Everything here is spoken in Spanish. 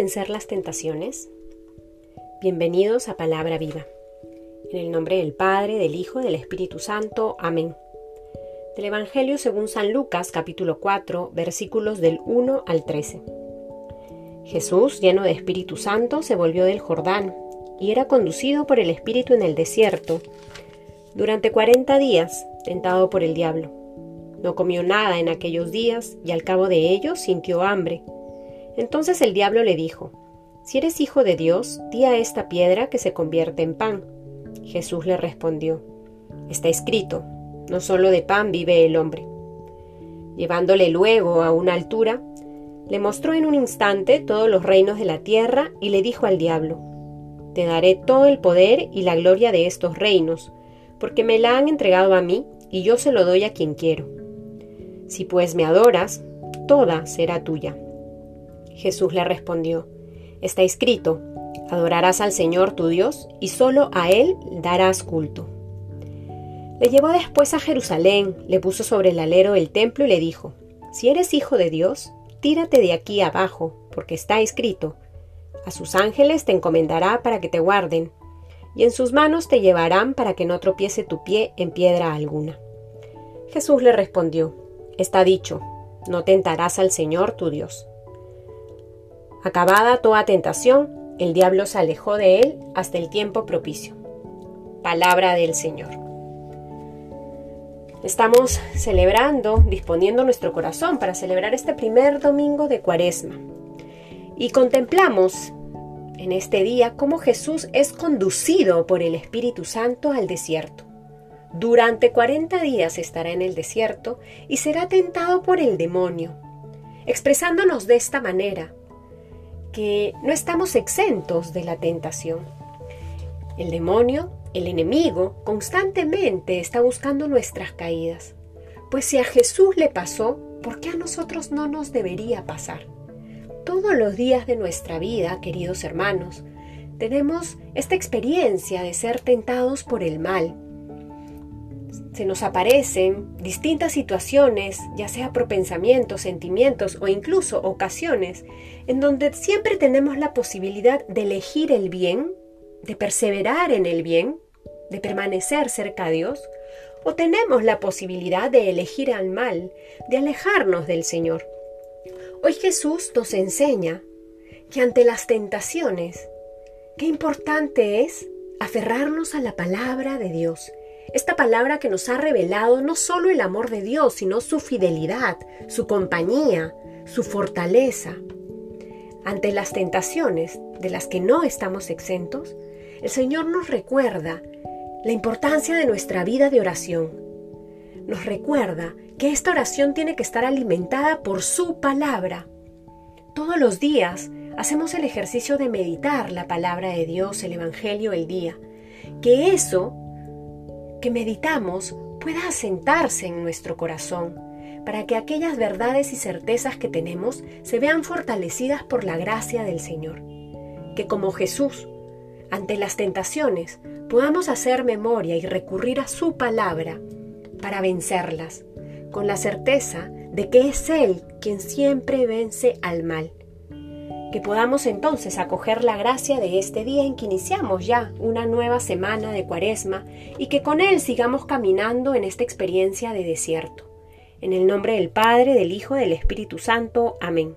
vencer las tentaciones? Bienvenidos a Palabra Viva. En el nombre del Padre, del Hijo y del Espíritu Santo. Amén. Del Evangelio según San Lucas capítulo 4 versículos del 1 al 13. Jesús, lleno de Espíritu Santo, se volvió del Jordán y era conducido por el Espíritu en el desierto durante cuarenta días, tentado por el diablo. No comió nada en aquellos días y al cabo de ellos sintió hambre. Entonces el diablo le dijo, Si eres hijo de Dios, di a esta piedra que se convierte en pan. Jesús le respondió, Está escrito, no solo de pan vive el hombre. Llevándole luego a una altura, le mostró en un instante todos los reinos de la tierra y le dijo al diablo, Te daré todo el poder y la gloria de estos reinos, porque me la han entregado a mí y yo se lo doy a quien quiero. Si pues me adoras, toda será tuya. Jesús le respondió, Está escrito, adorarás al Señor tu Dios y solo a Él darás culto. Le llevó después a Jerusalén, le puso sobre el alero del templo y le dijo, Si eres hijo de Dios, tírate de aquí abajo, porque está escrito, a sus ángeles te encomendará para que te guarden, y en sus manos te llevarán para que no tropiece tu pie en piedra alguna. Jesús le respondió, Está dicho, no tentarás al Señor tu Dios. Acabada toda tentación, el diablo se alejó de él hasta el tiempo propicio. Palabra del Señor. Estamos celebrando, disponiendo nuestro corazón para celebrar este primer domingo de Cuaresma. Y contemplamos en este día cómo Jesús es conducido por el Espíritu Santo al desierto. Durante 40 días estará en el desierto y será tentado por el demonio, expresándonos de esta manera, que no estamos exentos de la tentación. El demonio, el enemigo, constantemente está buscando nuestras caídas. Pues si a Jesús le pasó, ¿por qué a nosotros no nos debería pasar? Todos los días de nuestra vida, queridos hermanos, tenemos esta experiencia de ser tentados por el mal. Se nos aparecen distintas situaciones, ya sea por pensamientos, sentimientos o incluso ocasiones, en donde siempre tenemos la posibilidad de elegir el bien, de perseverar en el bien, de permanecer cerca de Dios, o tenemos la posibilidad de elegir al mal, de alejarnos del Señor. Hoy Jesús nos enseña que ante las tentaciones, qué importante es aferrarnos a la palabra de Dios. Esta palabra que nos ha revelado no solo el amor de Dios, sino su fidelidad, su compañía, su fortaleza. Ante las tentaciones de las que no estamos exentos, el Señor nos recuerda la importancia de nuestra vida de oración, nos recuerda que esta oración tiene que estar alimentada por su palabra. Todos los días hacemos el ejercicio de meditar la palabra de Dios, el Evangelio, el día. Que eso que meditamos pueda asentarse en nuestro corazón, para que aquellas verdades y certezas que tenemos se vean fortalecidas por la gracia del Señor. Que como Jesús, ante las tentaciones, podamos hacer memoria y recurrir a su palabra para vencerlas, con la certeza de que es Él quien siempre vence al mal. Que podamos entonces acoger la gracia de este día en que iniciamos ya una nueva semana de cuaresma y que con Él sigamos caminando en esta experiencia de desierto. En el nombre del Padre, del Hijo y del Espíritu Santo. Amén.